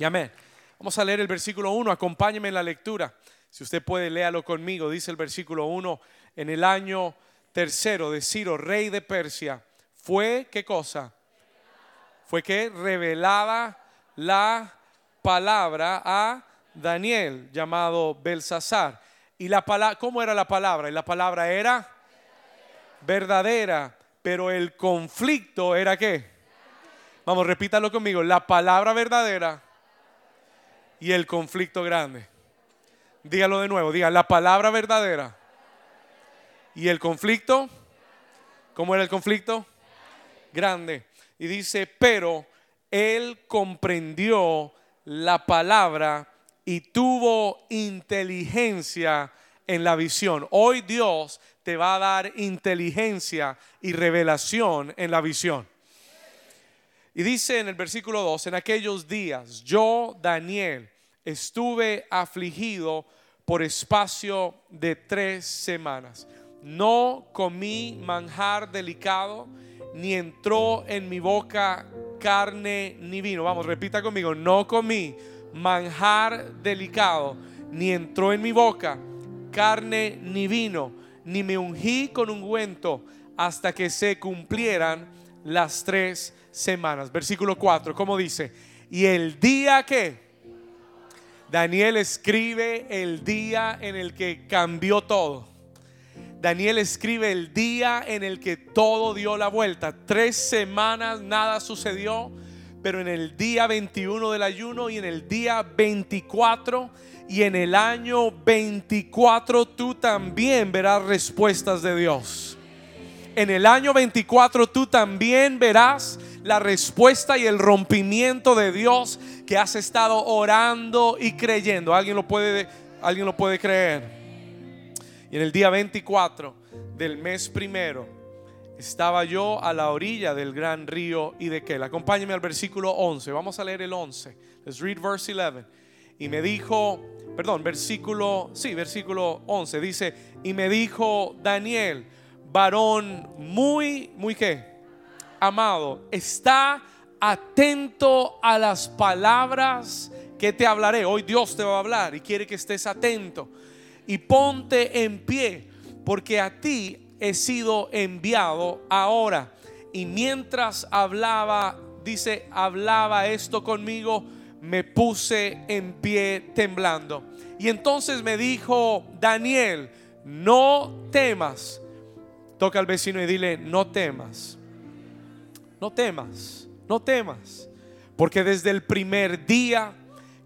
Y amén. Vamos a leer el versículo 1, acompáñeme en la lectura. Si usted puede, léalo conmigo. Dice el versículo 1, en el año tercero de Ciro, rey de Persia, fue, ¿qué cosa? Fue que revelada la palabra a Daniel, llamado Belsasar. Y la palabra, ¿cómo era la palabra? Y la palabra era verdadera, pero el conflicto era qué? Vamos, repítalo conmigo. La palabra verdadera y el conflicto grande. Dígalo de nuevo, diga la palabra verdadera y el conflicto. ¿Cómo era el conflicto? Grande. Y dice, pero él comprendió la palabra y tuvo inteligencia en la visión. Hoy Dios te va a dar inteligencia y revelación en la visión. Y dice en el versículo 2, en aquellos días yo, Daniel, estuve afligido por espacio de tres semanas. No comí manjar delicado, ni entró en mi boca carne ni vino. Vamos, repita conmigo, no comí manjar delicado, ni entró en mi boca carne ni vino, ni me ungí con ungüento hasta que se cumplieran las tres semanas. Versículo 4, ¿cómo dice? Y el día que Daniel escribe el día en el que cambió todo. Daniel escribe el día en el que todo dio la vuelta. Tres semanas nada sucedió, pero en el día 21 del ayuno y en el día 24 y en el año 24 tú también verás respuestas de Dios. En el año 24 tú también verás la respuesta y el rompimiento de Dios que has estado orando y creyendo. ¿Alguien lo puede, alguien lo puede creer? Y en el día 24 del mes primero estaba yo a la orilla del gran río y de Kel. Acompáñeme al versículo 11. Vamos a leer el 11. Let's read verse 11. Y me dijo, perdón, versículo, sí, versículo 11. Dice, y me dijo Daniel, varón muy, muy qué? Amado, está atento a las palabras que te hablaré. Hoy Dios te va a hablar y quiere que estés atento. Y ponte en pie, porque a ti he sido enviado ahora. Y mientras hablaba, dice, hablaba esto conmigo, me puse en pie temblando. Y entonces me dijo, Daniel, no temas. Toca al vecino y dile, no temas. No temas, no temas. Porque desde el primer día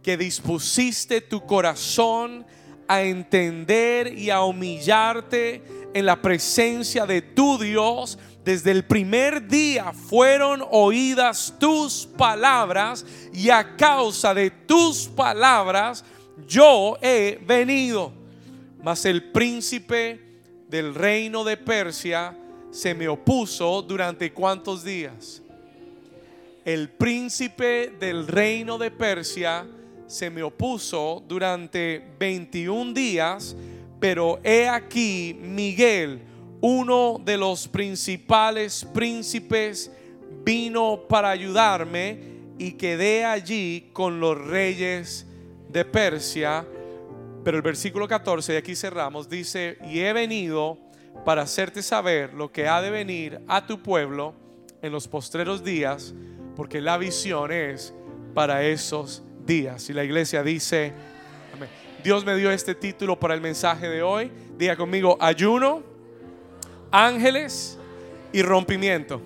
que dispusiste tu corazón a entender y a humillarte en la presencia de tu Dios, desde el primer día fueron oídas tus palabras y a causa de tus palabras yo he venido. Mas el príncipe del reino de Persia se me opuso durante cuántos días. El príncipe del reino de Persia se me opuso durante 21 días, pero he aquí Miguel, uno de los principales príncipes, vino para ayudarme y quedé allí con los reyes de Persia. Pero el versículo 14, y aquí cerramos, dice, y he venido para hacerte saber lo que ha de venir a tu pueblo en los postreros días, porque la visión es para esos días. Y la iglesia dice, Dios me dio este título para el mensaje de hoy. Diga conmigo, ayuno, ángeles y rompimiento.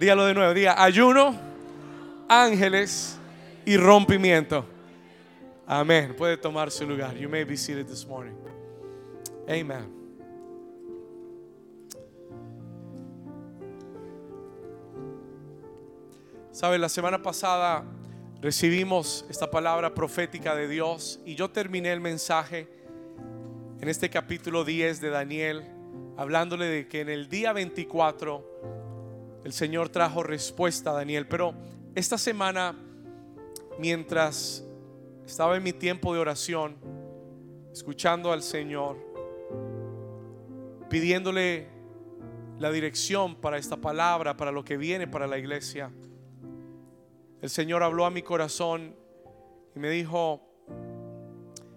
Dígalo de nuevo, diga ayuno, ángeles y rompimiento. Amén. Puede tomar su lugar. You may be seated this morning. Amen. Sabe, la semana pasada recibimos esta palabra profética de Dios y yo terminé el mensaje en este capítulo 10 de Daniel hablándole de que en el día 24 el Señor trajo respuesta a Daniel, pero esta semana mientras estaba en mi tiempo de oración escuchando al Señor pidiéndole la dirección para esta palabra, para lo que viene para la iglesia el Señor habló a mi corazón y me dijo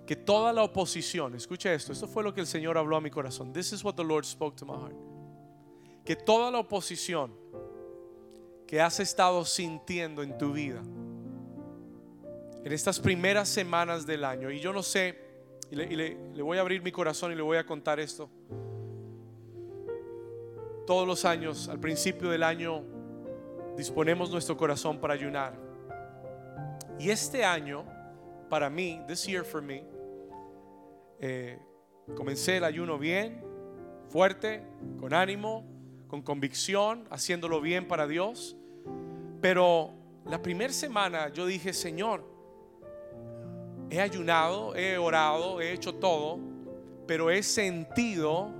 que toda la oposición, escuche esto, esto fue lo que el Señor habló a mi corazón. This is what the Lord spoke to my heart. Que toda la oposición que has estado sintiendo en tu vida en estas primeras semanas del año, y yo no sé, y le, voy a abrir mi corazón y le voy a contar esto. Todos los años, al principio del año, disponemos nuestro corazón para ayunar. Y este año, para mí, this year for me, eh, comencé el ayuno bien, fuerte, con ánimo, con convicción, haciéndolo bien para Dios. Pero la primera semana yo dije, Señor, he ayunado, he orado, he hecho todo, pero he sentido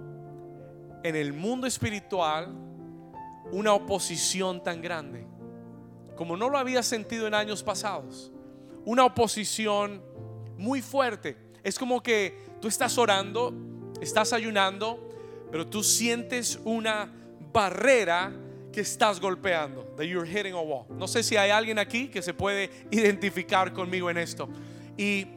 en el mundo espiritual una oposición tan grande, como no lo había sentido en años pasados. Una oposición muy fuerte. Es como que tú estás orando, estás ayunando, pero tú sientes una barrera que estás golpeando, that you're hitting a wall. No sé si hay alguien aquí que se puede identificar conmigo en esto. Y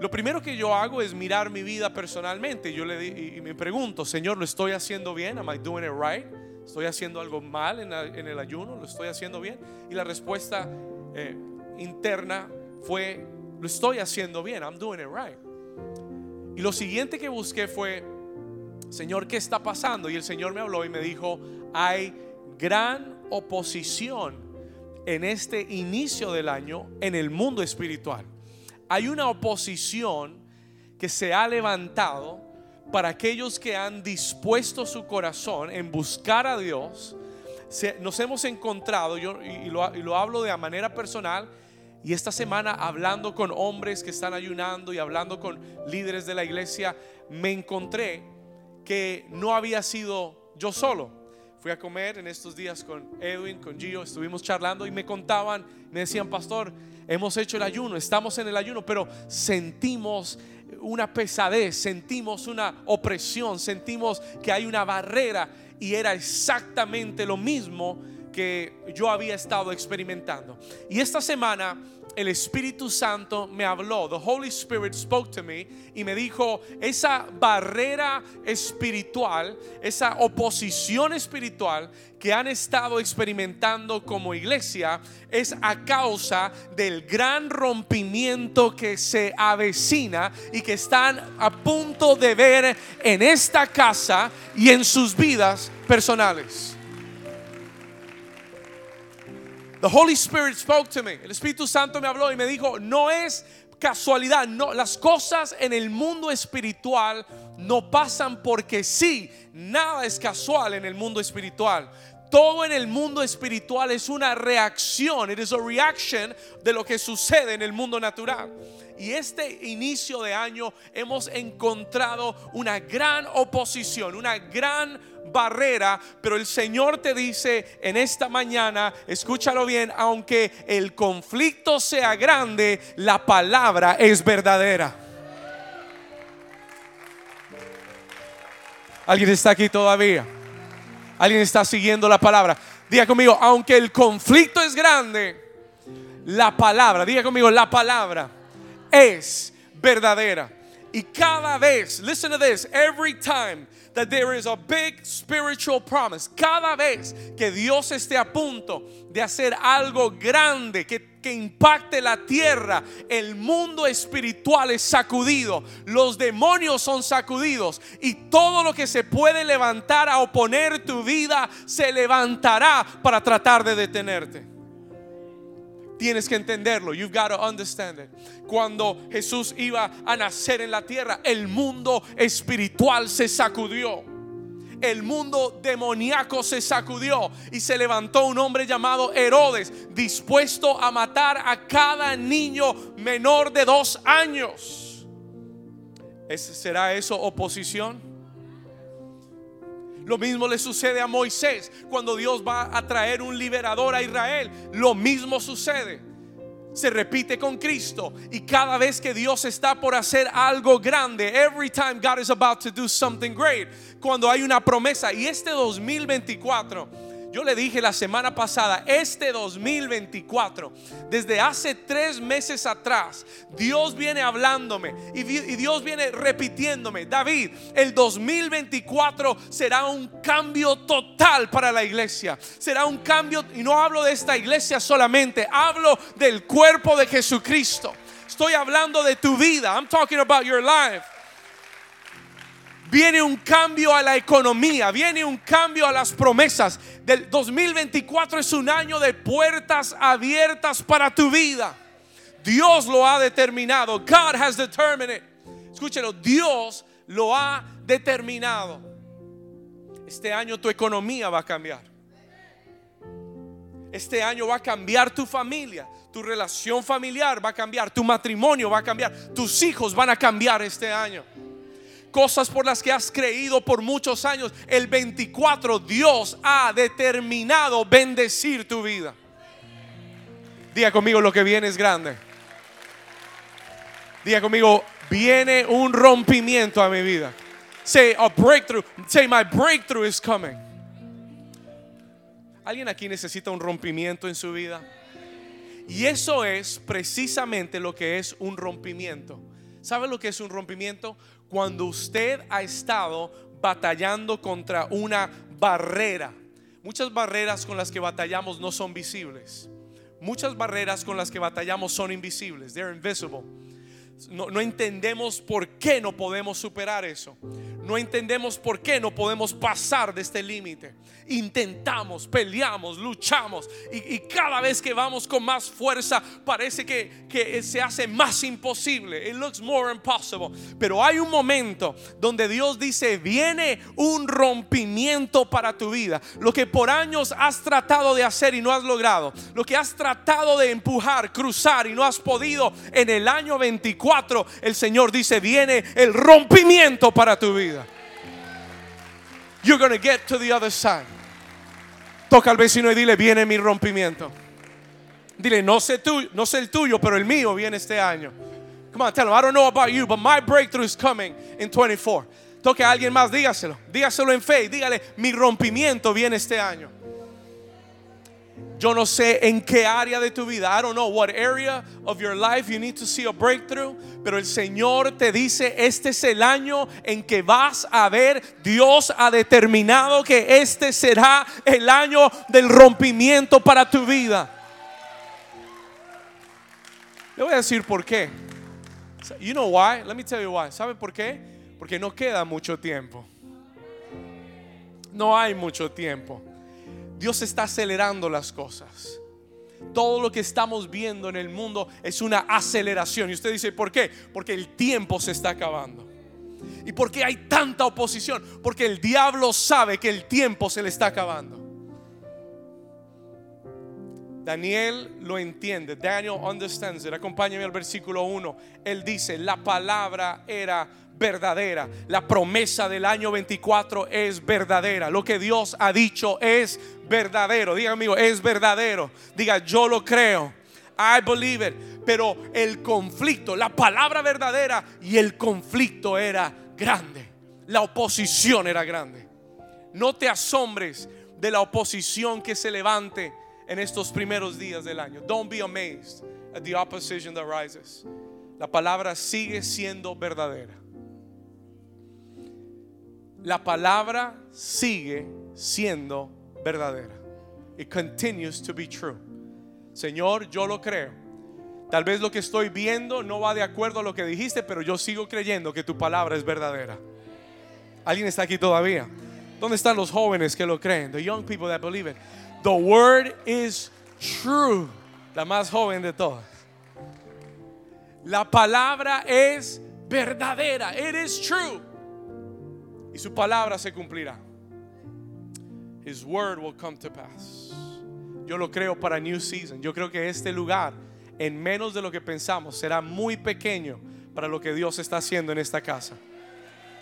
lo primero que yo hago es mirar mi vida personalmente. Yo le y me pregunto, Señor, ¿lo estoy haciendo bien? Am I doing it right? ¿Estoy haciendo algo mal en, la- en el ayuno? ¿Lo estoy haciendo bien? Y la respuesta eh, interna fue, lo estoy haciendo bien. I'm doing it right. Y lo siguiente que busqué fue, Señor, ¿qué está pasando? Y el Señor me habló y me dijo, hay gran oposición en este inicio del año en el mundo espiritual. Hay una oposición que se ha levantado para aquellos que han dispuesto su corazón en buscar a Dios. Nos hemos encontrado, yo, y lo, y lo hablo de manera personal, y esta semana hablando con hombres que están ayunando y hablando con líderes de la iglesia, me encontré que no había sido yo solo. Fui a comer en estos días con Edwin, con Gio, estuvimos charlando y me contaban, me decían, pastor, hemos hecho el ayuno, estamos en el ayuno, pero sentimos una pesadez, sentimos una opresión, sentimos que hay una barrera y era exactamente lo mismo que yo había estado experimentando. Y esta semana el Espíritu Santo me habló, the Holy Spirit spoke to me y me dijo, esa barrera espiritual, esa oposición espiritual que han estado experimentando como iglesia es a causa del gran rompimiento que se avecina y que están a punto de ver en esta casa y en sus vidas personales. The Holy Spirit spoke to me. El Espíritu Santo me habló y me dijo, no es casualidad, no, las cosas en el mundo espiritual no pasan porque sí, nada es casual en el mundo espiritual. Todo en el mundo espiritual es una reacción, it is a reaction de lo que sucede en el mundo natural. Y este inicio de año hemos encontrado una gran oposición, una gran barrera, pero el Señor te dice en esta mañana, escúchalo bien, aunque el conflicto sea grande, la palabra es verdadera. ¿Alguien está aquí todavía? ¿Alguien está siguiendo la palabra? Diga conmigo, aunque el conflicto es grande, la palabra, diga conmigo, la palabra es verdadera. Y cada vez, listen to this, every time that there is a big spiritual promise, cada vez que Dios esté a punto de hacer algo grande que, que impacte la tierra, el mundo espiritual es sacudido, los demonios son sacudidos y todo lo que se puede levantar a oponer tu vida se levantará para tratar de detenerte. Tienes que entenderlo. You've got to understand it. Cuando Jesús iba a nacer en la tierra, el mundo espiritual se sacudió. El mundo demoníaco se sacudió y se levantó un hombre llamado Herodes, dispuesto a matar a cada niño menor de dos años. ¿Es- ¿Será eso oposición? Lo mismo le sucede a Moisés cuando Dios va a traer un liberador a Israel. Lo mismo sucede. Se repite con Cristo y cada vez que Dios está por hacer algo grande, every time God is about to do something great, cuando hay una promesa y este 2024 Yo le dije la semana pasada, este 2024, desde hace tres meses atrás, Dios viene hablándome y, Dios viene repitiéndome, David, el 2024 será un cambio total para la iglesia. Será un cambio, y no hablo de esta iglesia solamente, hablo del cuerpo de Jesucristo. Estoy hablando de tu vida. I'm talking about your life viene un cambio a la economía, viene un cambio a las promesas. Del 2024 es un año de puertas abiertas para tu vida. Dios lo ha determinado. God has determined it. Escúchelo, Dios lo ha determinado. Este año tu economía va a cambiar. Este año va a cambiar tu familia, tu relación familiar va a cambiar, tu matrimonio va a cambiar, tus hijos van a cambiar este año cosas por las que has creído por muchos años. El 24 Dios ha determinado bendecir tu vida. Diga conmigo lo que viene es grande. Diga conmigo, viene un rompimiento a mi vida. Say a breakthrough. Say my breakthrough is coming. ¿Alguien aquí necesita un rompimiento en su vida? Y eso es precisamente lo que es un rompimiento. ¿Sabe lo que es un rompimiento? Cuando usted ha estado batallando contra una barrera. Muchas barreras con las que batallamos no son visibles. Muchas barreras con las que batallamos son invisibles. They're invisible. No, entendemos por qué no podemos superar eso. No entendemos por qué no podemos pasar de este límite intentamos, peleamos, luchamos y, cada vez que vamos con más fuerza parece que, que se hace más imposible. It looks more impossible. Pero hay un momento donde Dios dice, viene un rompimiento para tu vida. Lo que por años has tratado de hacer y no has logrado. Lo que has tratado de empujar, cruzar y no has podido. En el año 24 el Señor dice, viene el rompimiento para tu vida. You're going to get to the other side. Toca al vecino y dile, viene mi rompimiento. Dile, no sé, tú, no sé el tuyo, pero el mío viene este año. Come on, tell him, I don't know about you, but my breakthrough is coming in 24. Toque a alguien más, dígaselo. Dígaselo en fe. Dígale, mi rompimiento viene este año. Yo no sé en qué área de tu vida, I don't know what area of your life you need to see a breakthrough, pero el Señor te dice, este es el año en que vas a ver, Dios ha determinado que este será el año del rompimiento para tu vida. Le voy a decir por qué. You know why? Let me tell you why. ¿Sabe por qué? Porque no queda mucho tiempo. No hay mucho tiempo. Dios está acelerando las cosas. Todo lo que estamos viendo en el mundo es una aceleración. Y usted dice, ¿por qué? Porque el tiempo se está acabando. ¿Y por qué hay tanta oposición? Porque el diablo sabe que el tiempo se le está acabando. Daniel lo entiende. Daniel understands it. Acompáñame al versículo 1. Él dice, la palabra era verdadera. La promesa del año 24 es verdadera. Lo que Dios ha dicho es verdadero. Diga amigo, es verdadero. Diga, yo lo creo. I believe it. Pero el conflicto, la palabra verdadera y el conflicto era grande. La oposición era grande. No te asombres de la oposición que se levante en estos primeros días del año. Don't be amazed at the opposition that rises. La palabra sigue siendo verdadera la palabra sigue siendo verdadera. It continues to be true. Señor, yo lo creo. Tal vez lo que estoy viendo no va de acuerdo a lo que dijiste, pero yo sigo creyendo que tu palabra es verdadera. ¿Alguien está aquí todavía? ¿Dónde están los jóvenes que lo creen? The young people that believe it. The word is true. La más joven de todas. La palabra es verdadera. It is true y su palabra se cumplirá. His word will come to pass. Yo lo creo para New Season. Yo creo que este lugar, en menos de lo que pensamos, será muy pequeño para lo que Dios está haciendo en esta casa.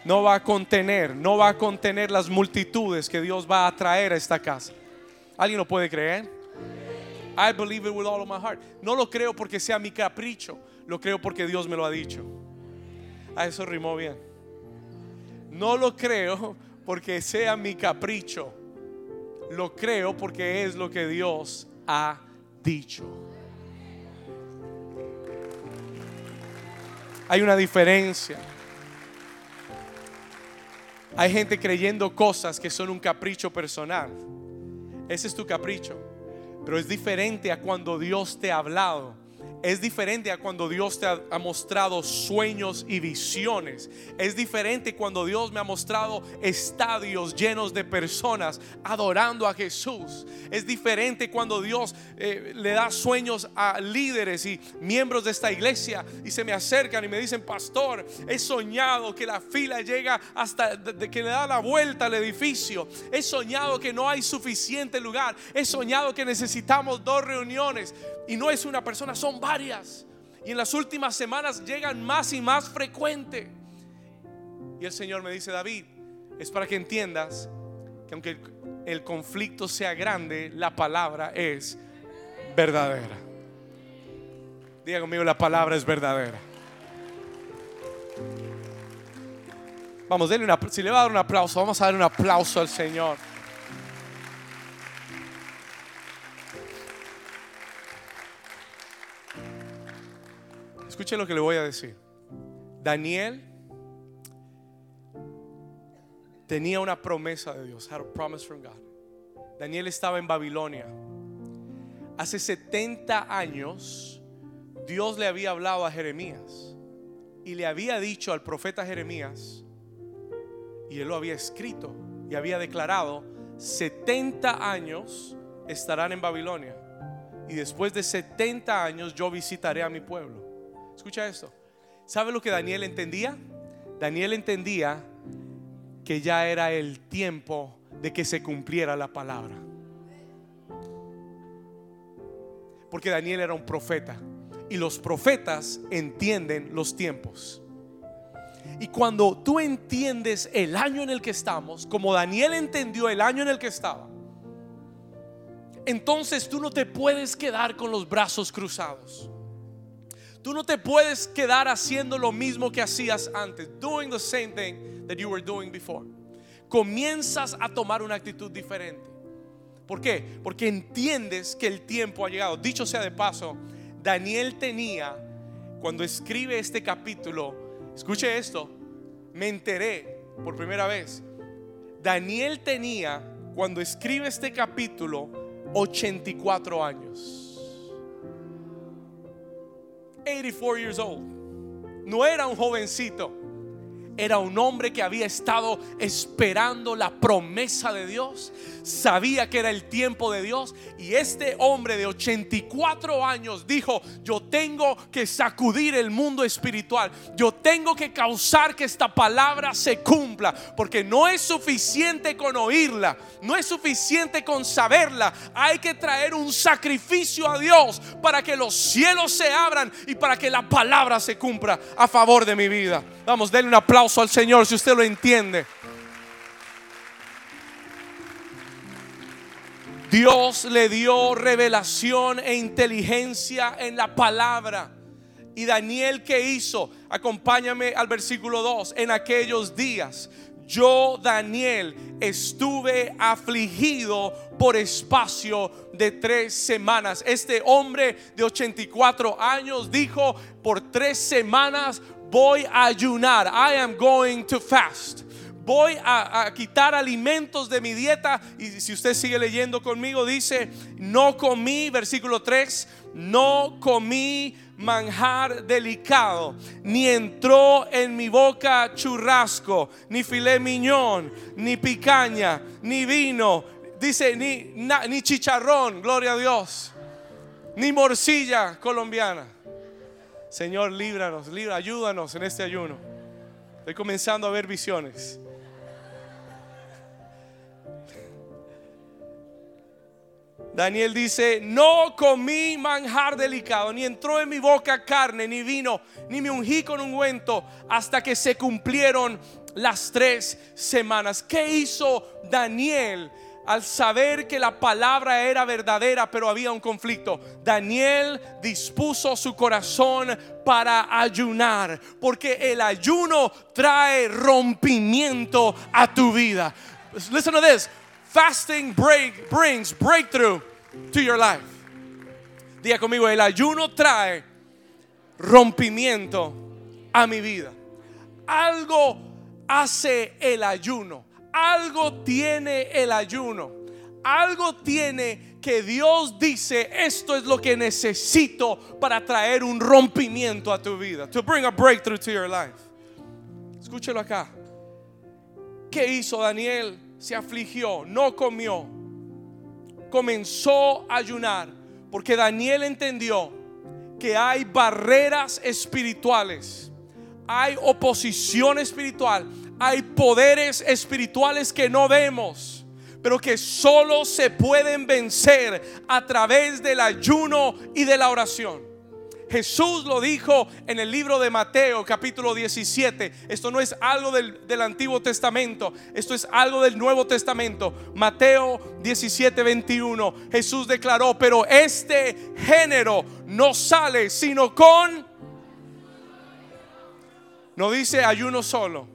No va a contener, no va a contener las multitudes que Dios va a traer a esta casa. ¿Alguien lo puede creer? I believe it with all of my heart. No lo creo porque sea mi capricho, lo creo porque Dios me lo ha dicho. A eso rimó bien. No lo creo porque sea mi capricho. Lo creo porque es lo que Dios ha dicho. Hay una diferencia. Hay gente creyendo cosas que son un capricho personal. Ese es tu capricho. Pero es diferente a cuando Dios te ha hablado es diferente a cuando Dios te ha, mostrado sueños y visiones. Es diferente cuando Dios me ha mostrado estadios llenos de personas adorando a Jesús. Es diferente cuando Dios eh, le da sueños a líderes y miembros de esta iglesia y se me acercan y me dicen, pastor, he soñado que la fila llega hasta de que le da la vuelta al edificio. He soñado que no hay suficiente lugar. He soñado que necesitamos dos reuniones. Y no es una persona, son Y en las últimas semanas llegan más y más frecuente. Y el Señor me dice, David, es para que entiendas que aunque el conflicto sea grande, la palabra es verdadera. Diga conmigo, la palabra es verdadera. Vamos, denle una, si le va a dar un aplauso, vamos a dar un aplauso al Señor. Escuche lo que le voy a decir. Daniel tenía una promesa de Dios. Had a promise from God. Daniel estaba en Babilonia. Hace 70 años Dios le había hablado a Jeremías y le había dicho al profeta Jeremías, y él lo había escrito y había declarado, 70 años estarán en Babilonia y después de 70 años yo visitaré a mi pueblo. Escucha esto. ¿Sabe lo que Daniel entendía? Daniel entendía que ya era el tiempo de que se cumpliera la palabra. Porque Daniel era un profeta y los profetas entienden los tiempos. Y cuando tú entiendes el año en el que estamos, como Daniel entendió el año en el que estaba, entonces tú no te puedes quedar con los brazos cruzados. Tú no te puedes quedar haciendo lo mismo que hacías antes, doing the same thing that you were doing before. Comienzas a tomar una actitud diferente. ¿Por qué? Porque entiendes que el tiempo ha llegado. Dicho sea de paso, Daniel tenía, cuando escribe este capítulo, escuche esto, me enteré por primera vez. Daniel tenía, cuando escribe este capítulo, 84 años. 84 years old. No era un jovencito era un hombre que había estado esperando la promesa de Dios, sabía que era el tiempo de Dios y este hombre de 84 años dijo, yo tengo que sacudir el mundo espiritual, yo tengo que causar que esta palabra se cumpla, porque no es suficiente con oírla, no es suficiente con saberla, hay que traer un sacrificio a Dios para que los cielos se abran y para que la palabra se cumpla a favor de mi vida. Vamos, denle un aplauso al Señor si usted lo entiende. Dios le dio revelación e inteligencia en la palabra. Y Daniel, ¿qué hizo? Acompáñame al versículo 2. En aquellos días, yo, Daniel, estuve afligido por espacio de tres semanas. Este hombre de 84 años dijo, por tres semanas voy a ayunar. I am going to fast. Voy a, quitar alimentos de mi dieta. Y si usted sigue leyendo conmigo, dice, no comí, versículo 3, no comí manjar delicado, ni entró en mi boca churrasco, ni filé miñón, ni picaña, ni vino, dice, ni, ni chicharrón, gloria a Dios, ni morcilla colombiana. Señor, líbranos, ayúdanos en este ayuno. Estoy comenzando a ver visiones. Daniel dice, no comí manjar delicado, ni entró en mi boca carne, ni vino, ni me ungí con ungüento, hasta que se cumplieron las tres semanas. ¿Qué hizo Daniel al saber que la palabra era verdadera, pero había un conflicto, Daniel dispuso su corazón para ayunar, porque el ayuno trae rompimiento a tu vida. Listen to this. Fasting break, brings breakthrough to your life. Diga conmigo, el ayuno trae rompimiento a mi vida. Algo hace el ayuno. Algo tiene el ayuno. Algo tiene que Dios dice, esto es lo que necesito para traer un rompimiento a tu vida. To bring a breakthrough to your life. Escúchelo acá. ¿Qué hizo Daniel? Se afligió, no comió. Comenzó a ayunar porque Daniel entendió que hay barreras espirituales, hay oposición espiritual, hay poderes espirituales que no vemos, pero que solo se pueden vencer a través del ayuno y de la oración. Jesús lo dijo en el libro de Mateo capítulo 17. Esto no es algo del, Antiguo Testamento, esto es algo del Nuevo Testamento. Mateo 17, 21. Jesús declaró, pero este género no sale sino con... No dice ayuno solo,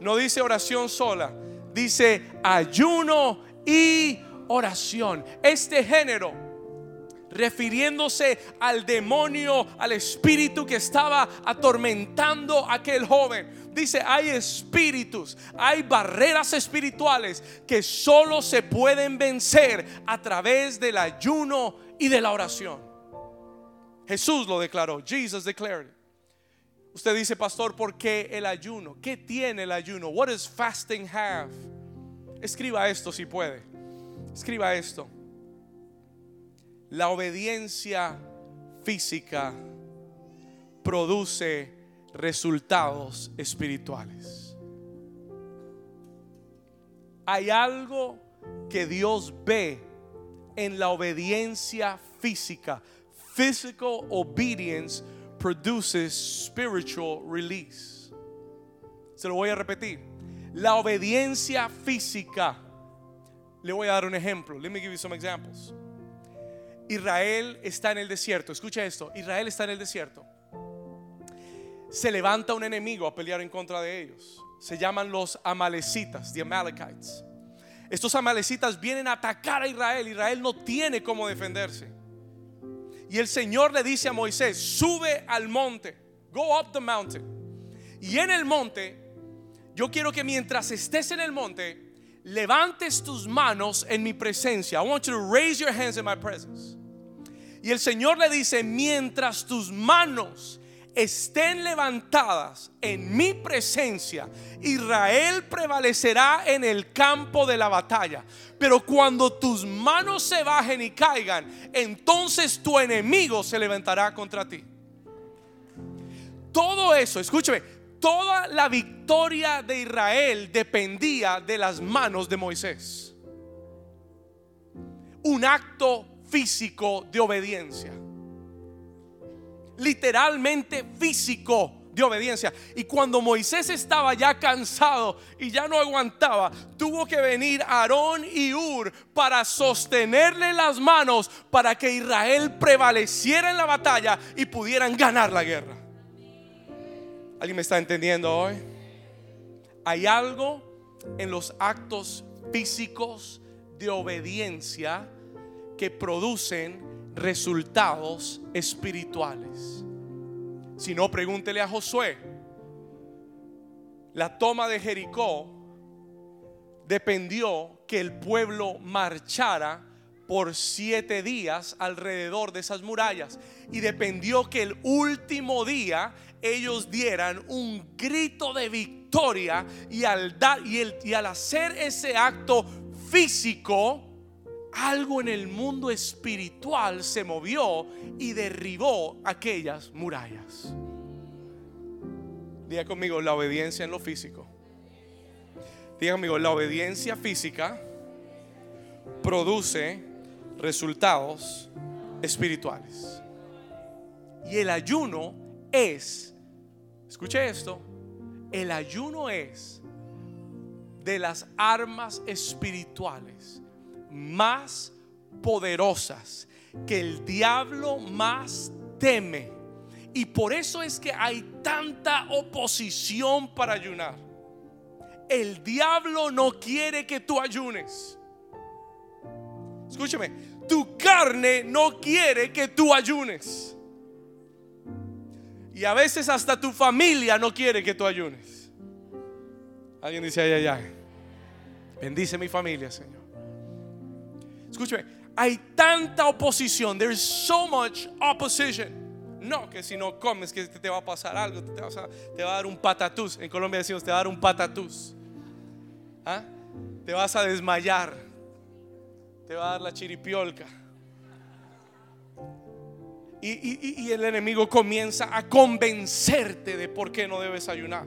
no dice oración sola, dice ayuno y oración. Este género refiriéndose al demonio, al espíritu que estaba atormentando a aquel joven. Dice, hay espíritus, hay barreras espirituales que solo se pueden vencer a través del ayuno y de la oración. Jesús lo declaró, Jesus declared. Usted dice, pastor, ¿por qué el ayuno? ¿Qué tiene el ayuno? What does fasting have? Escriba esto si puede. Escriba esto la obediencia física produce resultados espirituales. Hay algo que Dios ve en la obediencia física. Physical obedience produces spiritual release. Se lo voy a repetir. La obediencia física. Le voy a dar un ejemplo. Let me give you some examples. Israel está en el desierto. Escucha esto. Israel está en el desierto. Se levanta un enemigo a pelear en contra de ellos. Se llaman los amalecitas, the Amalekites. Estos amalecitas vienen a atacar a Israel. Israel no tiene cómo defenderse. Y el Señor le dice a Moisés, sube al monte. Go up the mountain. Y en el monte, yo quiero que mientras estés en el monte, levantes tus manos en mi presencia. I want you to raise your hands in my presence. Y el Señor le dice, mientras tus manos estén levantadas en mi presencia, Israel prevalecerá en el campo de la batalla. Pero cuando tus manos se bajen y caigan, entonces tu enemigo se levantará contra ti. Todo eso, escúcheme, toda la victoria de Israel dependía de las manos de Moisés. Un acto físico de obediencia. Literalmente físico de obediencia. Y cuando Moisés estaba ya cansado y ya no aguantaba, tuvo que venir Aarón y Ur para sostenerle las manos para que Israel prevaleciera en la batalla y pudieran ganar la guerra. ¿Alguien me está entendiendo hoy? Hay algo en los actos físicos de obediencia que producen resultados espirituales. Si no, pregúntele a Josué. La toma de Jericó dependió que el pueblo marchara por siete días alrededor de esas murallas y dependió que el último día ellos dieran un grito de victoria y al, y, el, y al hacer ese acto físico, algo en el mundo espiritual se movió y derribó aquellas murallas. Diga conmigo, la obediencia en lo físico. Diga conmigo, la obediencia física produce resultados espirituales. Y el ayuno es Escuche esto, el ayuno es de las armas espirituales más poderosas que el diablo más teme. Y por eso es que hay tanta oposición para ayunar. El diablo no quiere que tú ayunes. Escúchame, tu carne no quiere que tú ayunes. Y a veces hasta tu familia no quiere que tú ayunes. Alguien dice, ay, ay, ay. Bendice mi familia, Señor. Escúchame, hay tanta oposición. There's so much opposition. No, que si no comes, que te va a pasar algo, te, va a, dar un patatús. En Colombia decimos, te va a dar un patatús. ¿Ah? Te vas a desmayar. Te va a dar la chiripiolca. Y, y, el enemigo comienza a convencerte de por qué no debes ayunar.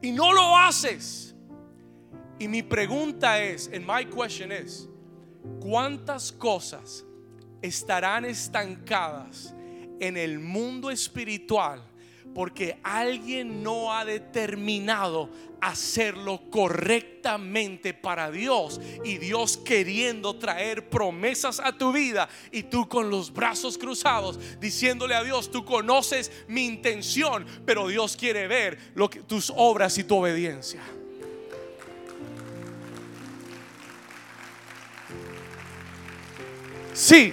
Y no lo haces. Y mi pregunta es, and my question is, ¿cuántas cosas estarán estancadas en el mundo espiritual porque alguien no ha determinado hacerlo correctamente para Dios y Dios queriendo traer promesas a tu vida y tú con los brazos cruzados diciéndole a Dios, tú conoces mi intención, pero Dios quiere ver lo que, tus obras y tu obediencia. Sí,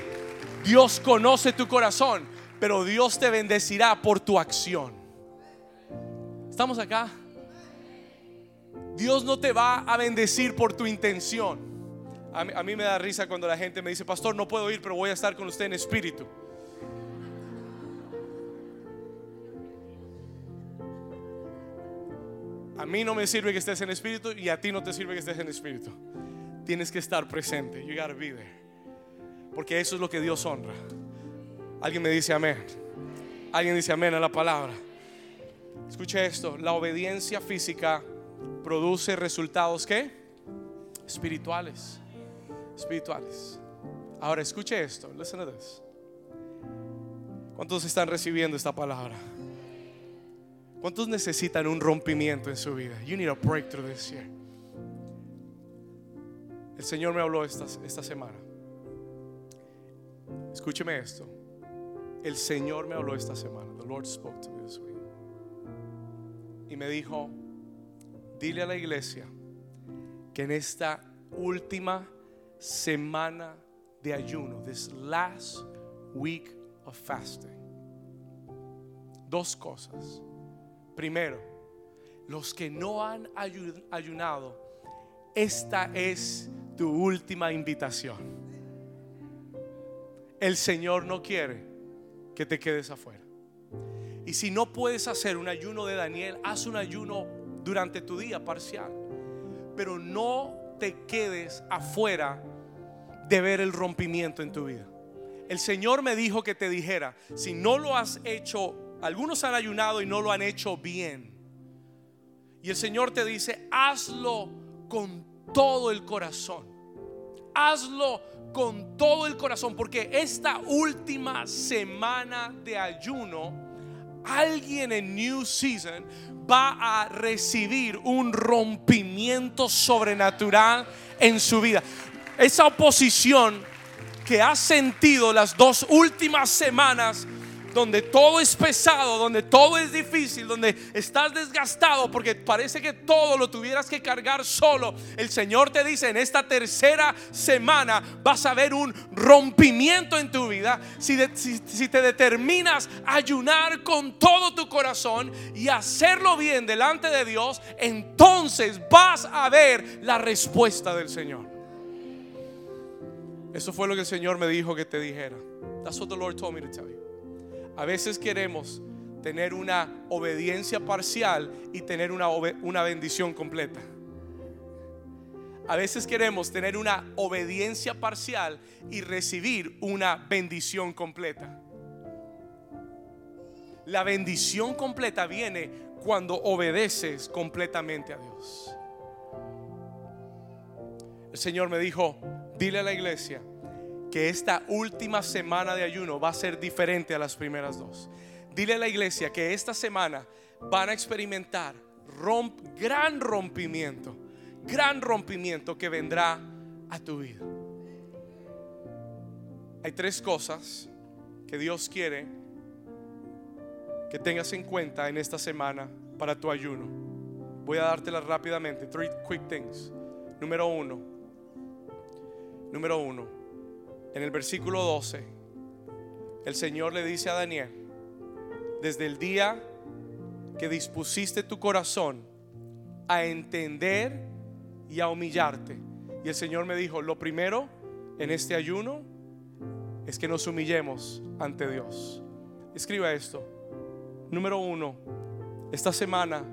Dios conoce tu corazón, pero Dios te bendecirá por tu acción. ¿Estamos acá? Dios no te va a bendecir por tu intención. A mí, me da risa cuando la gente me dice, pastor, no puedo ir, pero voy a estar con usted en espíritu. A mí no me sirve que estés en espíritu y a ti no te sirve que estés en espíritu. Tienes que estar presente. You gotta be there. Porque eso es lo que Dios honra. Alguien me dice amén. Alguien dice amén a la palabra. Escuche esto, la obediencia física produce resultados ¿qué? Espirituales. Espirituales. Ahora escuche esto, listen to this. ¿Cuántos están recibiendo esta palabra? ¿Cuántos necesitan un rompimiento en su vida? You need a breakthrough this year. El Señor me habló esta, esta semana. Escúcheme esto. El Señor me habló esta semana. The Lord spoke to me this week. Y me dijo, dile a la iglesia que en esta última semana de ayuno, this last week of fasting, dos cosas. Primero, los que no han ayunado, esta es tu última invitación el Señor no quiere que te quedes afuera. Y si no puedes hacer un ayuno de Daniel, haz un ayuno durante tu día parcial. Pero no te quedes afuera de ver el rompimiento en tu vida. El Señor me dijo que te dijera, si no lo has hecho, algunos han ayunado y no lo han hecho bien. Y el Señor te dice, hazlo con todo el corazón. Hazlo con todo el corazón, porque esta última semana de ayuno, alguien en New Season va a recibir un rompimiento sobrenatural en su vida. Esa oposición que ha sentido las dos últimas semanas donde todo es pesado, donde todo es difícil, donde estás desgastado porque parece que todo lo tuvieras que cargar solo, el Señor te dice en esta tercera semana vas a ver un rompimiento en tu vida si, te determinas a ayunar con todo tu corazón y hacerlo bien delante de Dios, entonces vas a ver la respuesta del Señor. Eso fue lo que el Señor me dijo que te dijera. That's what the Lord told me to tell. A veces queremos tener una obediencia parcial y tener una, una bendición completa. A veces queremos tener una obediencia parcial y recibir una bendición completa. La bendición completa viene cuando obedeces completamente a Dios. El Señor me dijo, dile a la iglesia que esta última semana de ayuno va a ser diferente a las primeras dos. Dile a la iglesia que esta semana van a experimentar gran rompimiento, gran rompimiento que vendrá a tu vida. Hay tres cosas que Dios quiere que tengas en cuenta en esta semana para tu ayuno. Voy a dártelas rápidamente. Three quick things. Número uno, Número uno, en el versículo 12, el Señor le dice a Daniel, desde el día que dispusiste tu corazón a entender y a humillarte. Y el Señor me dijo, lo primero en este ayuno es que nos humillemos ante Dios. Escriba esto. Número uno, esta semana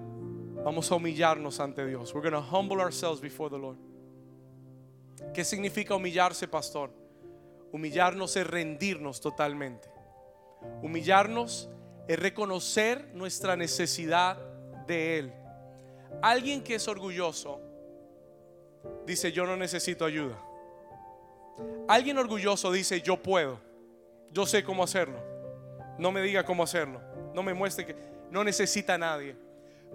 vamos a humillarnos ante Dios. We're going to humble ourselves before the Lord. ¿Qué significa humillarse, pastor? Humillarnos es rendirnos totalmente. Humillarnos es reconocer nuestra necesidad de Él. Alguien que es orgulloso dice, yo no necesito ayuda. Alguien orgulloso dice, yo puedo, yo sé cómo hacerlo. No me diga cómo hacerlo, no me muestre que no necesita a nadie.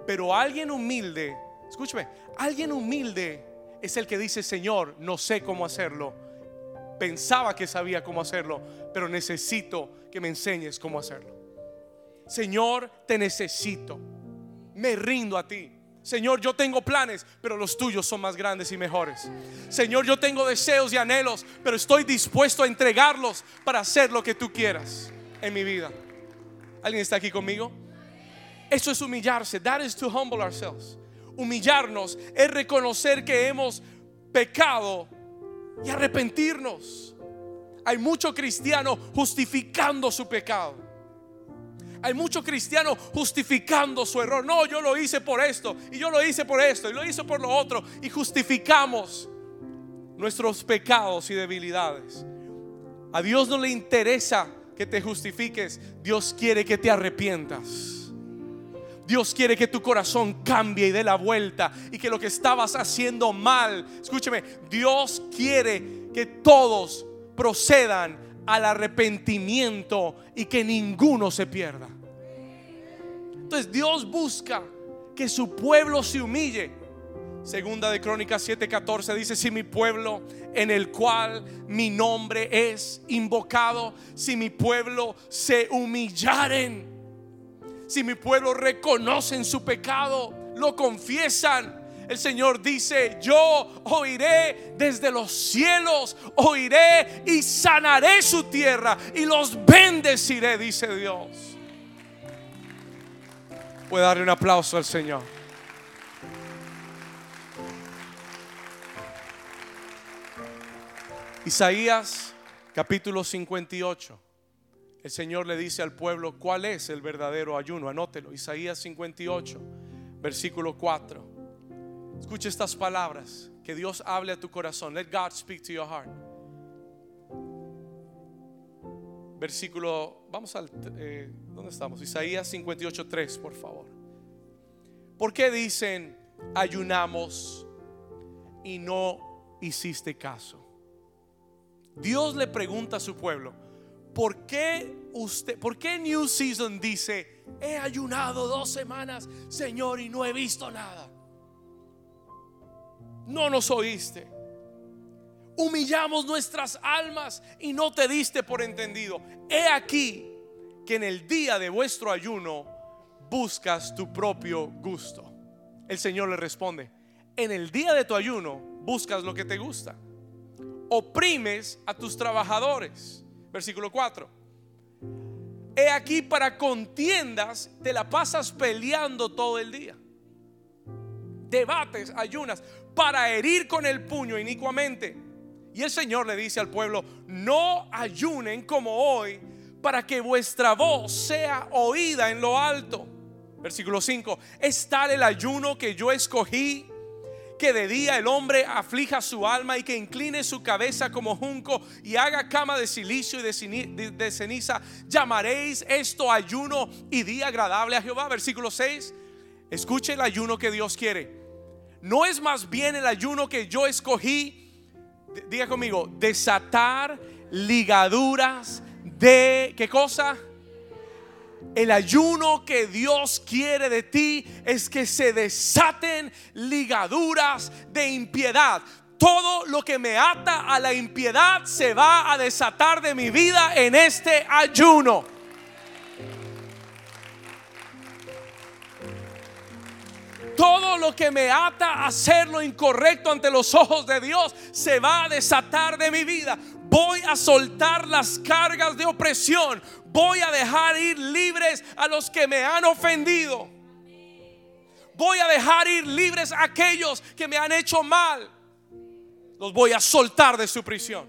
Pero alguien humilde, escúcheme, alguien humilde es el que dice, Señor, no sé cómo hacerlo. Pensaba que sabía cómo hacerlo, pero necesito que me enseñes cómo hacerlo. Señor, te necesito. Me rindo a ti. Señor, yo tengo planes, pero los tuyos son más grandes y mejores. Señor, yo tengo deseos y anhelos, pero estoy dispuesto a entregarlos para hacer lo que tú quieras en mi vida. ¿Alguien está aquí conmigo? Eso es humillarse. That is to humble ourselves. Humillarnos es reconocer que hemos pecado y arrepentirnos. Hay mucho cristiano justificando su pecado. Hay muchos cristianos justificando su error. No, yo lo hice por esto y yo lo hice por esto y lo hice por lo otro y justificamos nuestros pecados y debilidades. A Dios no le interesa que te justifiques, Dios quiere que te arrepientas. Dios quiere que tu corazón cambie y dé la vuelta y que lo que estabas haciendo mal, escúcheme, Dios quiere que todos procedan al arrepentimiento y que ninguno se pierda. Entonces Dios busca que su pueblo se humille. Segunda de Crónicas 7:14 dice, si mi pueblo en el cual mi nombre es invocado, si mi pueblo se humillaren, si mi pueblo reconocen su pecado, lo confiesan, el Señor dice, yo oiré desde los cielos, oiré y sanaré su tierra y los bendeciré, dice Dios. Puede darle un aplauso al Señor. Isaías capítulo 58. El Señor le dice al pueblo cuál es el verdadero ayuno. Anótelo. Isaías 58, versículo 4. Escucha estas palabras. Que Dios hable a tu corazón. Let God speak to your heart. Versículo, vamos al, eh, ¿dónde estamos? Isaías 58, por favor. ¿Por qué dicen ayunamos y no hiciste caso? Dios le pregunta a su pueblo, ¿por qué usted, por qué New Season dice, he ayunado dos semanas, Señor, y no he visto nada? no nos oíste. Humillamos nuestras almas y no te diste por entendido. He aquí que en el día de vuestro ayuno buscas tu propio gusto. El Señor le responde, en el día de tu ayuno buscas lo que te gusta. Oprimes a tus trabajadores. Versículo 4. He aquí para contiendas, te la pasas peleando todo el día. Debates, ayunas para herir con el puño inicuamente. Y el Señor le dice al pueblo, no ayunen como hoy para que vuestra voz sea oída en lo alto. Versículo 5, es tal el ayuno que yo escogí, que de día el hombre aflija su alma y que incline su cabeza como junco y haga cama de silicio y de ceniza. Llamaréis esto ayuno y día agradable a Jehová. Versículo 6, escuche el ayuno que Dios quiere ¿No es más bien el ayuno que yo escogí? Diga conmigo, desatar ligaduras de, ¿qué cosa? El ayuno que Dios quiere de ti es que se desaten ligaduras de impiedad. Todo lo que me ata a la impiedad se va a desatar de mi vida en este ayuno. todo lo que me ata a hacer lo incorrecto ante los ojos de Dios se va a desatar de mi vida. Voy a soltar las cargas de opresión. Voy a dejar ir libres a los que me han ofendido. Voy a dejar ir libres a aquellos que me han hecho mal. Los voy a soltar de su prisión.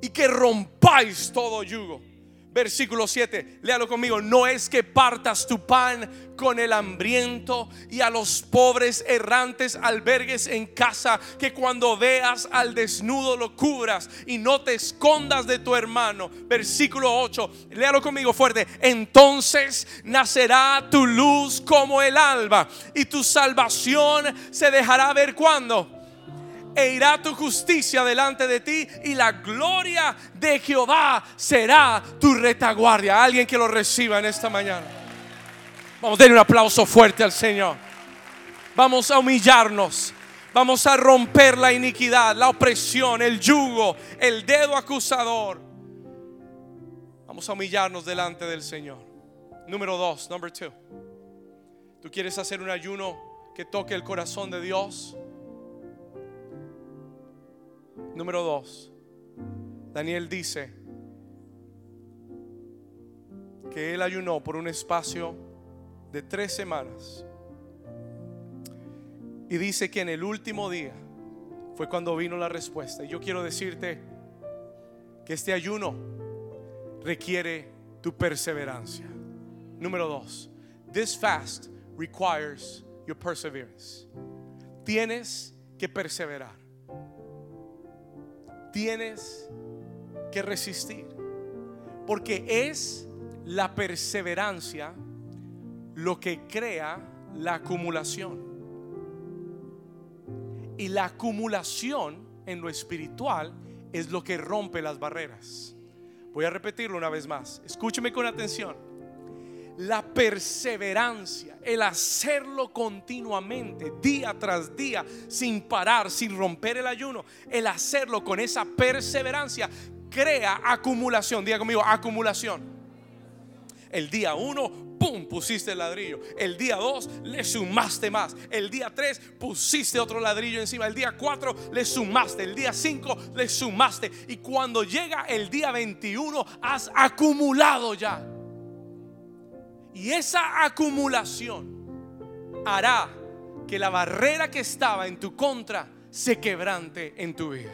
Y que rompáis todo yugo Versículo 7, léalo conmigo. No es que partas tu pan con el hambriento y a los pobres errantes albergues en casa, que cuando veas al desnudo lo cubras y no te escondas de tu hermano. Versículo 8, léalo conmigo fuerte. Entonces nacerá tu luz como el alba y tu salvación se dejará ver cuando e irá tu justicia delante de ti y la gloria de Jehová será tu retaguardia. Alguien que lo reciba en esta mañana. Vamos a darle un aplauso fuerte al Señor. Vamos a humillarnos. Vamos a romper la iniquidad, la opresión, el yugo, el dedo acusador. Vamos a humillarnos delante del Señor. Número dos, number two. Tú quieres hacer un ayuno que toque el corazón de Dios. Número dos, Daniel dice que él ayunó por un espacio de tres semanas. Y dice que en el último día fue cuando vino la respuesta. Y yo quiero decirte que este ayuno requiere tu perseverancia. Número dos, this fast requires your perseverance. Tienes que perseverar tienes que resistir. Porque es la perseverancia lo que crea la acumulación. Y la acumulación en lo espiritual es lo que rompe las barreras. Voy a repetirlo una vez más. Escúcheme con atención la perseverancia, el hacerlo continuamente, día tras día, sin parar, sin romper el ayuno, el hacerlo con esa perseverancia, crea acumulación. Diga conmigo, acumulación. El día uno, ¡pum! pusiste el ladrillo. El día dos, le sumaste más. El día tres, pusiste otro ladrillo encima. El día cuatro, le sumaste. El día cinco, le sumaste. Y cuando llega el día 21, has acumulado ya. Y esa acumulación hará que la barrera que estaba en tu contra se quebrante en tu vida.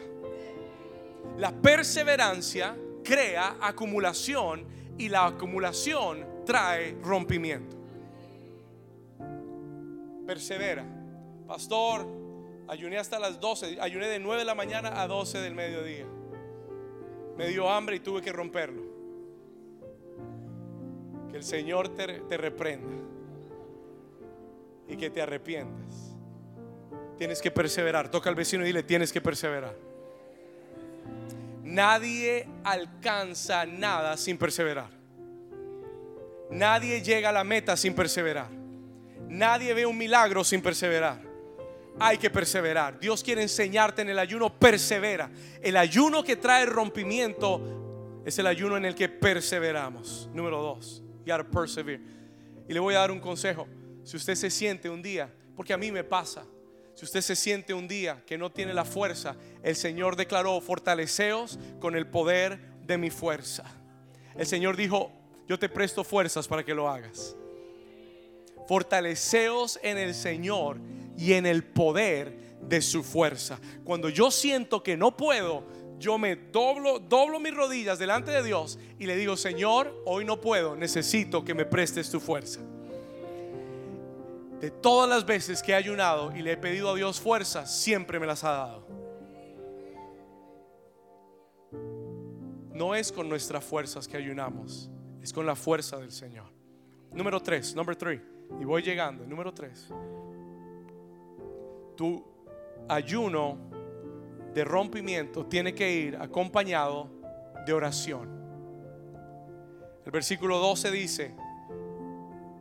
La perseverancia crea acumulación y la acumulación trae rompimiento. Persevera. Pastor, ayuné hasta las 12, ayuné de 9 de la mañana a 12 del mediodía. Me dio hambre y tuve que romperlo. Que el Señor te, reprenda y que te arrepientas. Tienes que perseverar. Toca al vecino y dile, tienes que perseverar. Nadie alcanza nada sin perseverar. Nadie llega a la meta sin perseverar. Nadie ve un milagro sin perseverar. Hay que perseverar. Dios quiere enseñarte en el ayuno, persevera. El ayuno que trae rompimiento es el ayuno en el que perseveramos. Número dos. Y le voy a dar un consejo. Si usted se siente un día, porque a mí me pasa, si usted se siente un día que no tiene la fuerza, el Señor declaró, fortaleceos con el poder de mi fuerza. El Señor dijo, yo te presto fuerzas para que lo hagas. Fortaleceos en el Señor y en el poder de su fuerza. Cuando yo siento que no puedo, yo me doblo, doblo mis rodillas delante de Dios y le digo, Señor, hoy no puedo, necesito que me prestes tu fuerza. De todas las veces que he ayunado y le he pedido a Dios fuerza, siempre me las ha dado. No es con nuestras fuerzas que ayunamos, es con la fuerza del Señor. Número 3, number 3. Y voy llegando. Número 3. Tu ayuno de rompimiento tiene que ir acompañado de oración. El versículo 12 dice,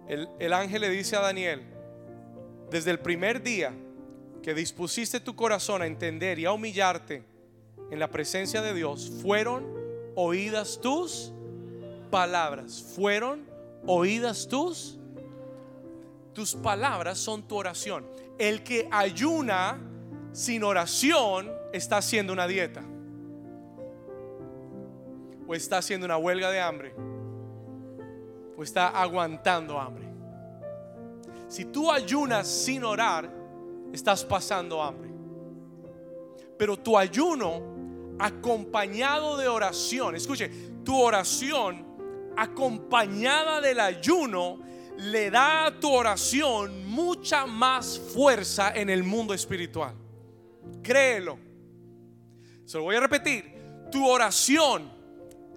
el, ángel le dice a Daniel, desde el primer día que dispusiste tu corazón a entender y a humillarte en la presencia de Dios, fueron oídas tus palabras, fueron oídas tus tus palabras son tu oración. El que ayuna sin oración está haciendo una dieta. O está haciendo una huelga de hambre. O está aguantando hambre. Si tú ayunas sin orar, estás pasando hambre. Pero tu ayuno acompañado de oración, escuche, tu oración acompañada del ayuno le da a tu oración mucha más fuerza en el mundo espiritual. Créelo. Se lo voy a repetir. Tu oración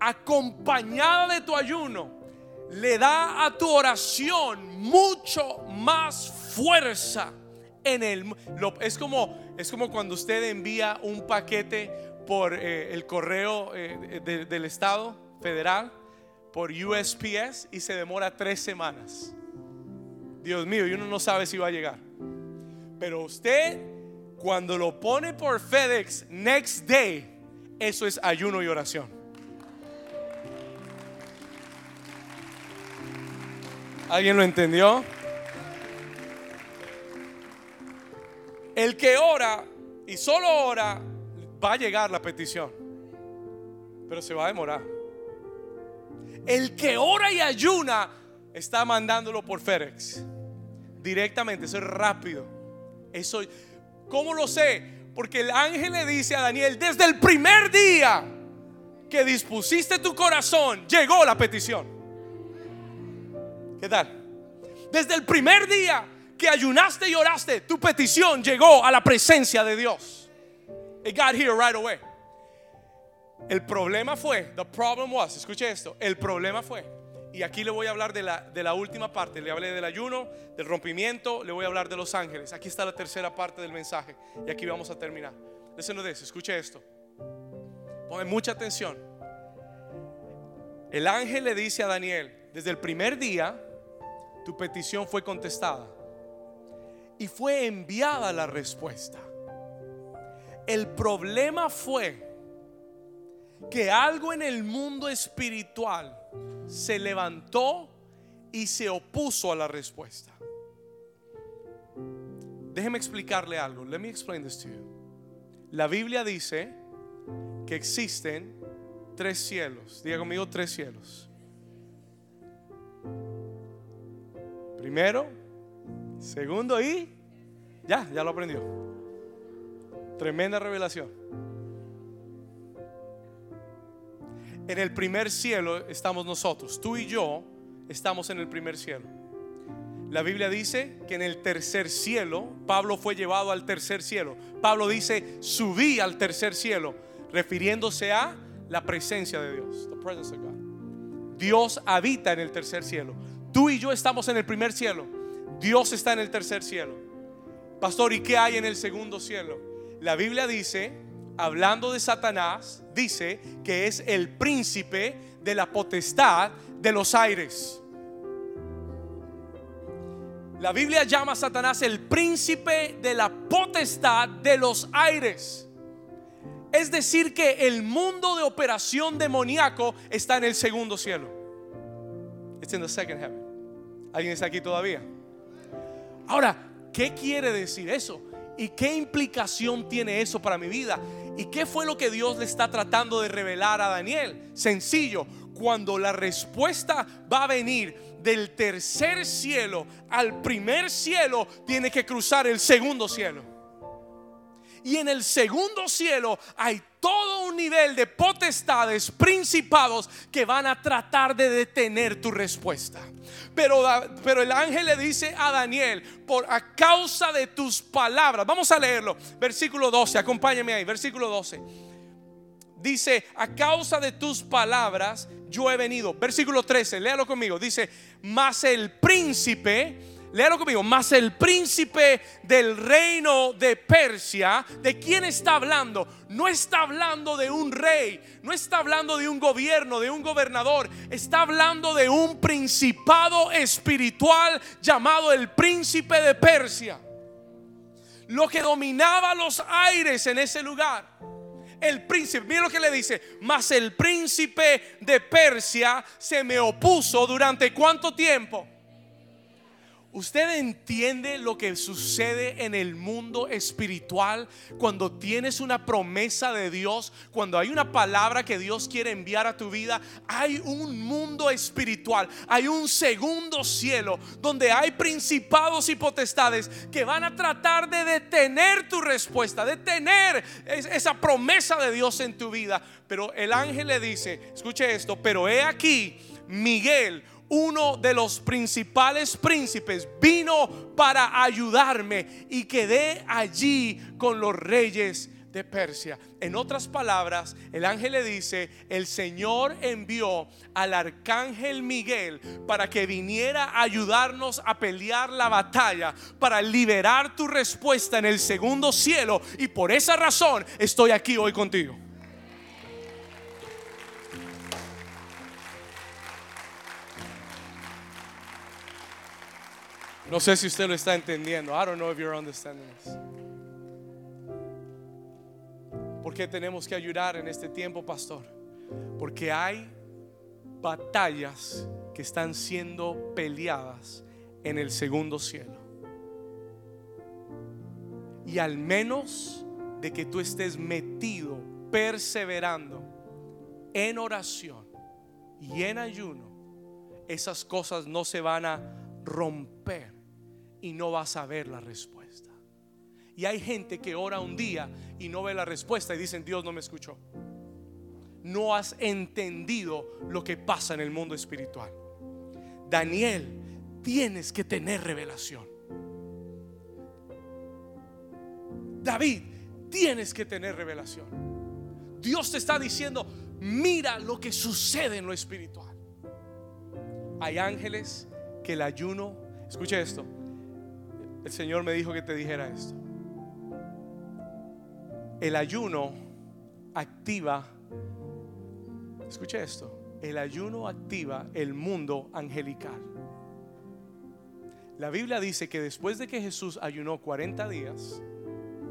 acompañada de tu ayuno le da a tu oración mucho más fuerza en el es como es como cuando usted envía un paquete por eh, el correo eh, del estado federal por USPS y se demora tres semanas. Dios mío, y uno no sabe si va a llegar. Pero usted cuando lo pone por FedEx next day, eso es ayuno y oración. ¿Alguien lo entendió? El que ora y solo ora, va a llegar la petición, pero se va a demorar. El que ora y ayuna está mandándolo por FedEx directamente, eso es rápido. Eso, ¿cómo lo sé? Porque el ángel le dice a Daniel, desde el primer día que dispusiste tu corazón, llegó la petición. ¿Qué tal? Desde el primer día que ayunaste y oraste, tu petición llegó a la presencia de Dios. It got here right away. El problema fue, the problem was, escuche esto, el problema fue, y aquí le voy a hablar de la, de la última parte, le hablé del ayuno, del rompimiento, le voy a hablar de los ángeles. Aquí está la tercera parte del mensaje y aquí vamos a terminar. Listen de eso, escuche esto. Pongan mucha atención. El ángel le dice a Daniel, desde el primer día, tu petición fue contestada y fue enviada la respuesta. El problema fue que algo en el mundo espiritual se levantó y se opuso a la respuesta. Déjeme explicarle algo. Let me explain this to you. La Biblia dice que existen tres cielos. Diga conmigo tres cielos. Primero, segundo y ya, ya lo aprendió. Tremenda revelación. En el primer cielo estamos nosotros, tú y yo estamos en el primer cielo. La Biblia dice que en el tercer cielo, Pablo fue llevado al tercer cielo. Pablo dice, subí al tercer cielo, refiriéndose a la presencia de Dios. Dios habita en el tercer cielo. Tú y yo estamos en el primer cielo. Dios está en el tercer cielo. Pastor, ¿y qué hay en el segundo cielo? La Biblia dice, hablando de Satanás, dice que es el príncipe de la potestad de los aires. La Biblia llama a Satanás el príncipe de la potestad de los aires. Es decir, que el mundo de operación demoníaco está en el segundo cielo. It's in the second heaven. ¿Alguien está aquí todavía? Ahora, ¿qué quiere decir eso? ¿Y qué implicación tiene eso para mi vida? ¿Y qué fue lo que Dios le está tratando de revelar a Daniel? Sencillo, cuando la respuesta va a venir del tercer cielo al primer cielo, tiene que cruzar el segundo cielo. Y en el segundo cielo hay todo un nivel de potestades, principados que van a tratar de detener tu respuesta. Pero, pero el ángel le dice a Daniel, por a causa de tus palabras, vamos a leerlo, versículo 12, acompáñame ahí, versículo 12. Dice, a causa de tus palabras yo he venido. Versículo 13, léalo conmigo. Dice, mas el príncipe Léalo conmigo. Más el príncipe del reino de Persia, ¿de quién está hablando? No está hablando de un rey, no está hablando de un gobierno, de un gobernador. Está hablando de un principado espiritual llamado el príncipe de Persia. Lo que dominaba los aires en ese lugar el príncipe, mira lo que le dice, mas el príncipe de Persia se me opuso durante cuánto tiempo? ¿Usted entiende lo que sucede en el mundo espiritual cuando tienes una promesa de Dios, cuando hay una palabra que Dios quiere enviar a tu vida? Hay un mundo espiritual, hay un segundo cielo donde hay principados y potestades que van a tratar de detener tu respuesta, detener esa promesa de Dios en tu vida. Pero el ángel le dice, escuche esto, pero he aquí, Miguel, uno de los principales príncipes, vino para ayudarme y quedé allí con los reyes de Persia. En otras palabras, el ángel le dice, el Señor envió al arcángel Miguel para que viniera a ayudarnos a pelear la batalla, para liberar tu respuesta en el segundo cielo. Y por esa razón estoy aquí hoy contigo. No sé si usted lo está entendiendo. I don't know if you're understanding this. ¿Por qué tenemos que ayudar en este tiempo, pastor? Porque hay batallas que están siendo peleadas en el segundo cielo. Y al menos de que tú estés metido, perseverando en oración y en ayuno, esas cosas no se van a romper y no vas a ver la respuesta. Y hay gente que ora un día y no ve la respuesta y dicen, Dios no me escuchó. No has entendido lo que pasa en el mundo espiritual. Daniel, tienes que tener revelación. David, tienes que tener revelación. Dios te está diciendo, mira lo que sucede en lo espiritual. Hay ángeles que el ayuno, escuche esto, el Señor me dijo que te dijera esto. El ayuno activa, escuche esto, el ayuno activa el mundo angelical. La Biblia dice que después de que Jesús ayunó 40 días,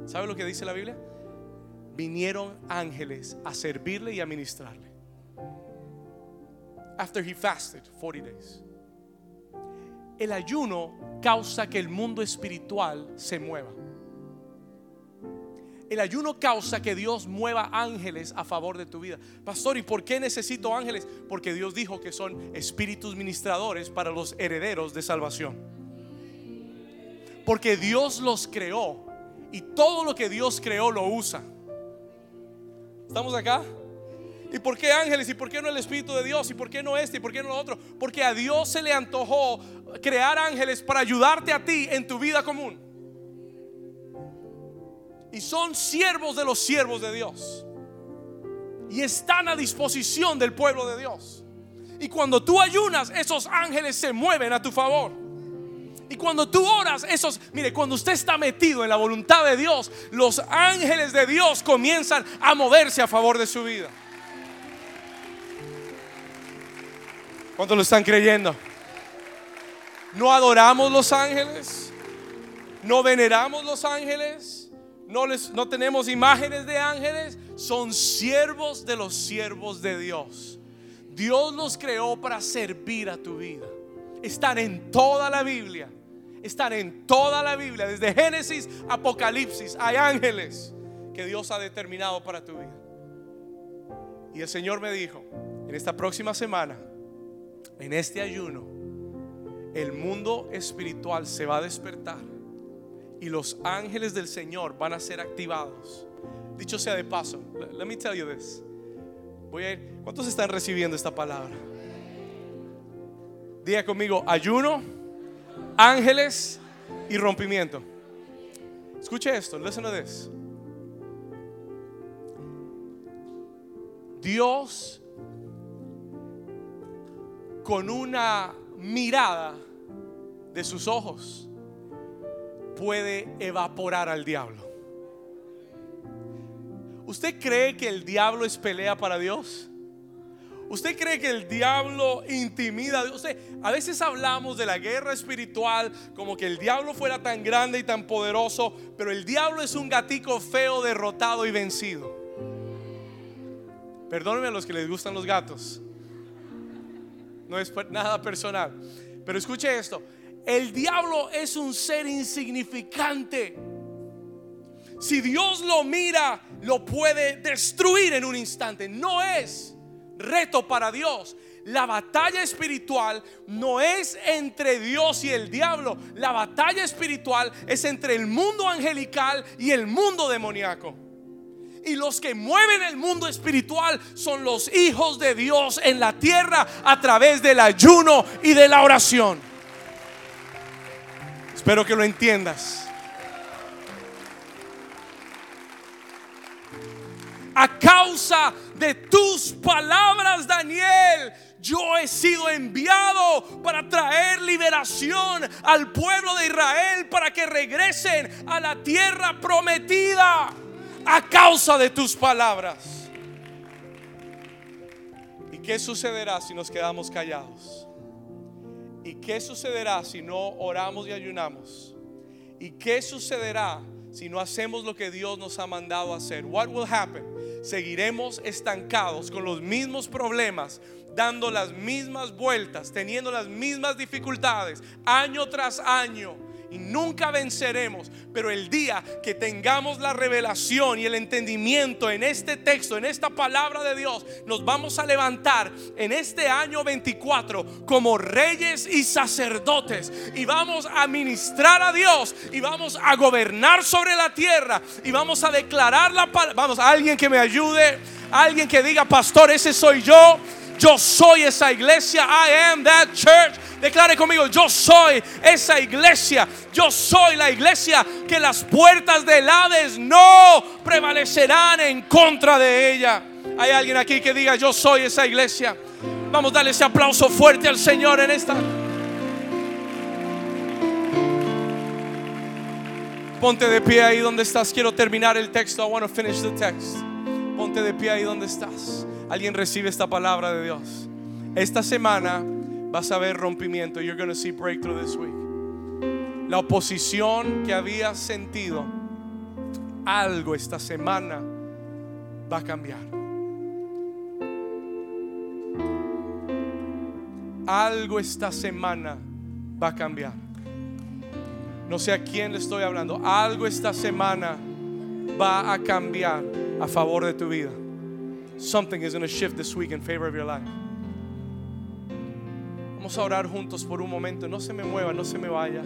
¿sabe lo que dice la Biblia? Vinieron ángeles a servirle y a ministrarle. After he fasted 40 days. El ayuno causa que el mundo espiritual se mueva. El ayuno causa que Dios mueva ángeles a favor de tu vida. Pastor, ¿y por qué necesito ángeles? Porque Dios dijo que son espíritus ministradores para los herederos de salvación. Porque Dios los creó y todo lo que Dios creó lo usa. ¿Estamos acá? ¿Y por qué ángeles? ¿Y por qué no el Espíritu de Dios? ¿Y por qué no este? ¿Y por qué no lo otro? Porque a Dios se le antojó crear ángeles para ayudarte a ti en tu vida común. Y son siervos de los siervos de Dios. Y están a disposición del pueblo de Dios. Y cuando tú ayunas, esos ángeles se mueven a tu favor. Y cuando tú oras, esos, mire, cuando usted está metido en la voluntad de Dios, los ángeles de Dios comienzan a moverse a favor de su vida. ¿Cuántos lo están creyendo? No adoramos los ángeles, no veneramos los ángeles, no, les, no tenemos imágenes de ángeles, son siervos de los siervos de Dios. Dios los creó para servir a tu vida. Están en toda la Biblia. Están en toda la Biblia, desde Génesis, Apocalipsis. Hay ángeles que Dios ha determinado para tu vida. Y el Señor me dijo, en esta próxima semana, en este ayuno, el mundo espiritual se va a despertar y los ángeles del Señor van a ser activados. Dicho sea de paso, let me tell you this. Voy a ir, ¿cuántos están recibiendo esta palabra? Diga conmigo, ayuno, ángeles y rompimiento. Escuche esto, listen to this. Dios con una mirada de sus ojos puede evaporar al diablo. ¿Usted cree que el diablo es pelea para Dios? ¿Usted cree que el diablo intimida a Dios? a veces hablamos de la guerra espiritual como que el diablo fuera tan grande y tan poderoso, pero el diablo es un gatico feo, derrotado y vencido. Perdónenme a los que les gustan los gatos no es nada personal. Pero escuche esto, el diablo es un ser insignificante. Si Dios lo mira, lo puede destruir en un instante. No es reto para Dios. La batalla espiritual no es entre Dios y el diablo. La batalla espiritual es entre el mundo angelical y el mundo demoníaco. Y los que mueven el mundo espiritual son los hijos de Dios en la tierra a través del ayuno y de la oración. Espero que lo entiendas. A causa de tus palabras, Daniel, yo he sido enviado para traer liberación al pueblo de Israel para que regresen a la tierra prometida a causa de tus palabras. ¿Y qué sucederá si nos quedamos callados? ¿Y qué sucederá si no oramos y ayunamos? ¿Y qué sucederá si no hacemos lo que Dios nos ha mandado hacer? What will happen? Seguiremos estancados con los mismos problemas, dando las mismas vueltas, teniendo las mismas dificultades año tras año y nunca venceremos. Pero el día que tengamos la revelación y el entendimiento en este texto, en esta palabra de Dios, nos vamos a levantar en este año 24 como reyes y sacerdotes y vamos a ministrar a Dios y vamos a gobernar sobre la tierra y vamos a declarar la palabra. Vamos, alguien que me ayude, alguien que diga, pastor, ese soy yo. Yo soy esa iglesia. I am that church. Declare conmigo, yo soy esa iglesia. Yo soy la iglesia que las puertas del Hades no prevalecerán en contra de ella. Hay alguien aquí que diga, yo soy esa iglesia. Vamos a darle ese aplauso fuerte al Señor en esta. Ponte de pie ahí donde estás. Quiero terminar el texto. I want to finish the text. Ponte de pie ahí donde estás. Alguien recibe esta palabra de Dios. Esta semana vas a ver rompimiento. You're going to see breakthrough this week. La oposición que habías sentido, algo esta semana va a cambiar. Algo esta semana va a cambiar. No sé a quién le estoy hablando. Algo esta semana va a cambiar a favor de tu vida. Something is going to shift this week in favor of your life. Vamos a orar juntos por un momento. No se me mueva, no se me vaya.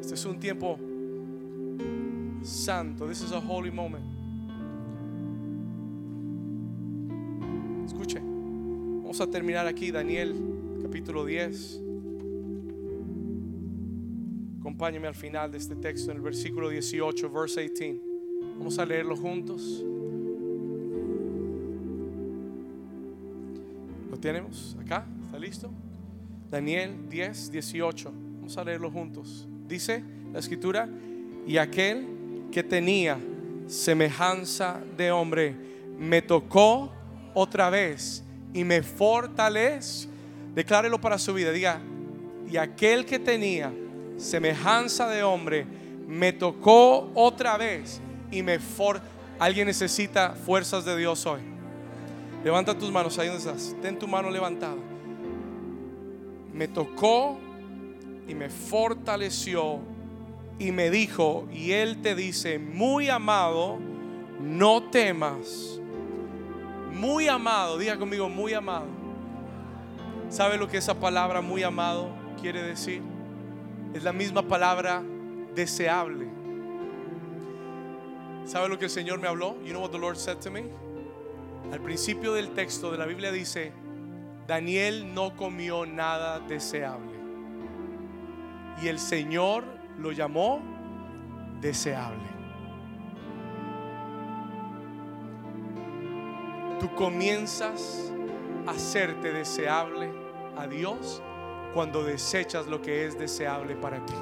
Este es un tiempo santo. This is a holy moment. Escuche. Vamos a terminar aquí, Daniel, capítulo 10. Acompáñame al final de este texto, en el versículo 18, verse 18. Vamos a leerlo juntos. tenemos acá? ¿Está listo? Daniel 10, 18. Vamos a leerlo juntos. Dice la escritura, y aquel que tenía semejanza de hombre me tocó otra vez y me fortalece. Declárelo para su vida. Diga, y aquel que tenía semejanza de hombre me tocó otra vez y me for Alguien necesita fuerzas de Dios hoy. Levanta tus manos ahí donde estás. Ten tu mano levantada. Me tocó y me fortaleció y me dijo, y Él te dice, muy amado, no temas. Muy amado, diga conmigo, muy amado. ¿Sabe lo que esa palabra muy amado quiere decir? Es la misma palabra deseable. ¿Sabe lo que el Señor me habló? You know what the Lord said to me? Al principio del texto de la Biblia dice, Daniel no comió nada deseable. Y el Señor lo llamó deseable. Tú comienzas a hacerte deseable a Dios cuando desechas lo que es deseable para ti.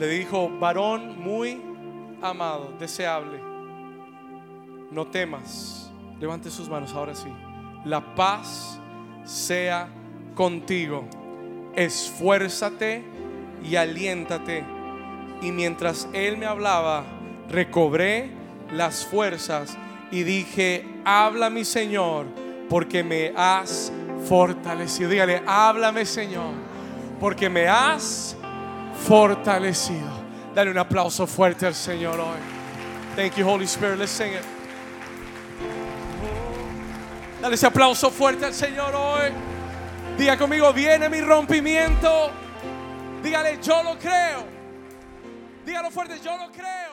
Le dijo, varón muy amado, deseable, no temas. Levante sus manos ahora sí. La paz sea contigo. Esfuérzate y aliéntate. Y mientras él me hablaba, recobré las fuerzas y dije, habla mi Señor, porque me has fortalecido. Dígale, háblame Señor, porque me has fortalecido. Dale un aplauso fuerte al Señor hoy. Thank you, Holy Spirit. Let's sing it. Dale ese aplauso fuerte al Señor hoy. Diga conmigo, viene mi rompimiento. Dígale, yo lo creo. Dígalo fuerte, yo lo creo.